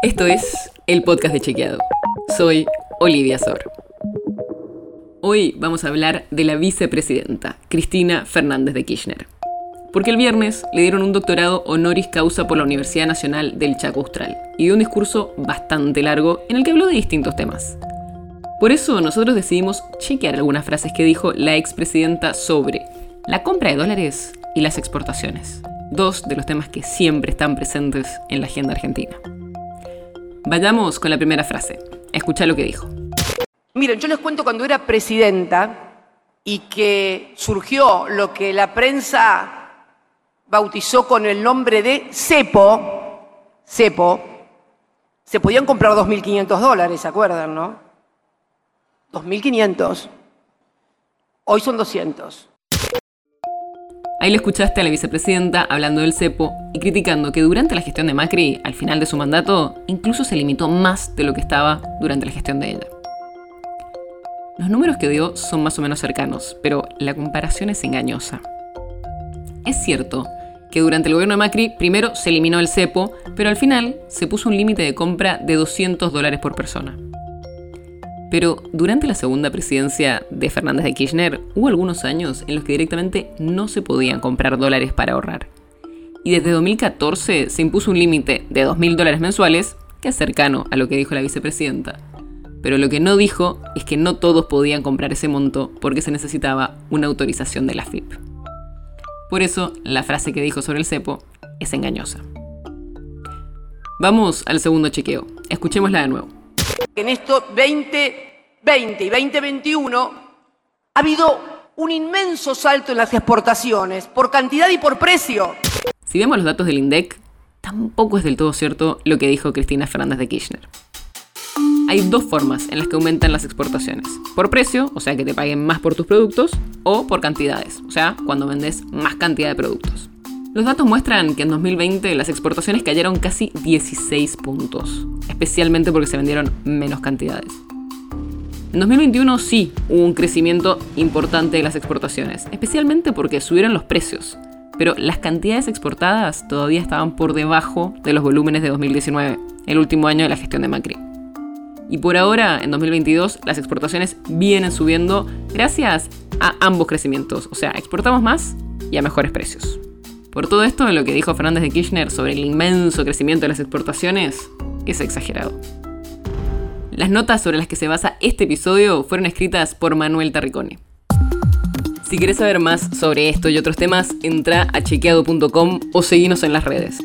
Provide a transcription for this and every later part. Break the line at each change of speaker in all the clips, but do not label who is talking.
Esto es el podcast de Chequeado. Soy Olivia Sor. Hoy vamos a hablar de la vicepresidenta, Cristina Fernández de Kirchner. Porque el viernes le dieron un doctorado honoris causa por la Universidad Nacional del Chaco Austral y dio un discurso bastante largo en el que habló de distintos temas. Por eso nosotros decidimos chequear algunas frases que dijo la expresidenta sobre la compra de dólares y las exportaciones, dos de los temas que siempre están presentes en la agenda argentina. Vayamos con la primera frase. Escucha lo que dijo.
Miren, yo les cuento cuando era presidenta y que surgió lo que la prensa bautizó con el nombre de cepo, cepo, se podían comprar 2.500 dólares, ¿se acuerdan, no? 2.500. Hoy son 200.
Ahí le escuchaste a la vicepresidenta hablando del cepo y criticando que durante la gestión de Macri, al final de su mandato, incluso se limitó más de lo que estaba durante la gestión de ella. Los números que dio son más o menos cercanos, pero la comparación es engañosa. Es cierto que durante el gobierno de Macri primero se eliminó el cepo, pero al final se puso un límite de compra de 200 dólares por persona. Pero durante la segunda presidencia de Fernández de Kirchner hubo algunos años en los que directamente no se podían comprar dólares para ahorrar. Y desde 2014 se impuso un límite de 2.000 dólares mensuales, que es cercano a lo que dijo la vicepresidenta. Pero lo que no dijo es que no todos podían comprar ese monto porque se necesitaba una autorización de la FIP. Por eso, la frase que dijo sobre el cepo es engañosa. Vamos al segundo chequeo. Escuchémosla de nuevo.
En esto 2020 y 2021 ha habido un inmenso salto en las exportaciones, por cantidad y por precio.
Si vemos los datos del INDEC, tampoco es del todo cierto lo que dijo Cristina Fernández de Kirchner. Hay dos formas en las que aumentan las exportaciones. Por precio, o sea que te paguen más por tus productos, o por cantidades, o sea, cuando vendes más cantidad de productos. Los datos muestran que en 2020 las exportaciones cayeron casi 16 puntos, especialmente porque se vendieron menos cantidades. En 2021 sí hubo un crecimiento importante de las exportaciones, especialmente porque subieron los precios, pero las cantidades exportadas todavía estaban por debajo de los volúmenes de 2019, el último año de la gestión de Macri. Y por ahora, en 2022, las exportaciones vienen subiendo gracias a ambos crecimientos, o sea, exportamos más y a mejores precios. Por todo esto, lo que dijo Fernández de Kirchner sobre el inmenso crecimiento de las exportaciones es exagerado. Las notas sobre las que se basa este episodio fueron escritas por Manuel Tarricone. Si quieres saber más sobre esto y otros temas, entra a chequeado.com o seguinos en las redes.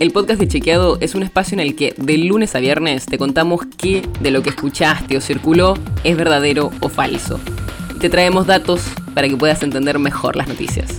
El podcast de Chequeado es un espacio en el que de lunes a viernes te contamos qué de lo que escuchaste o circuló es verdadero o falso. te traemos datos para que puedas entender mejor las noticias.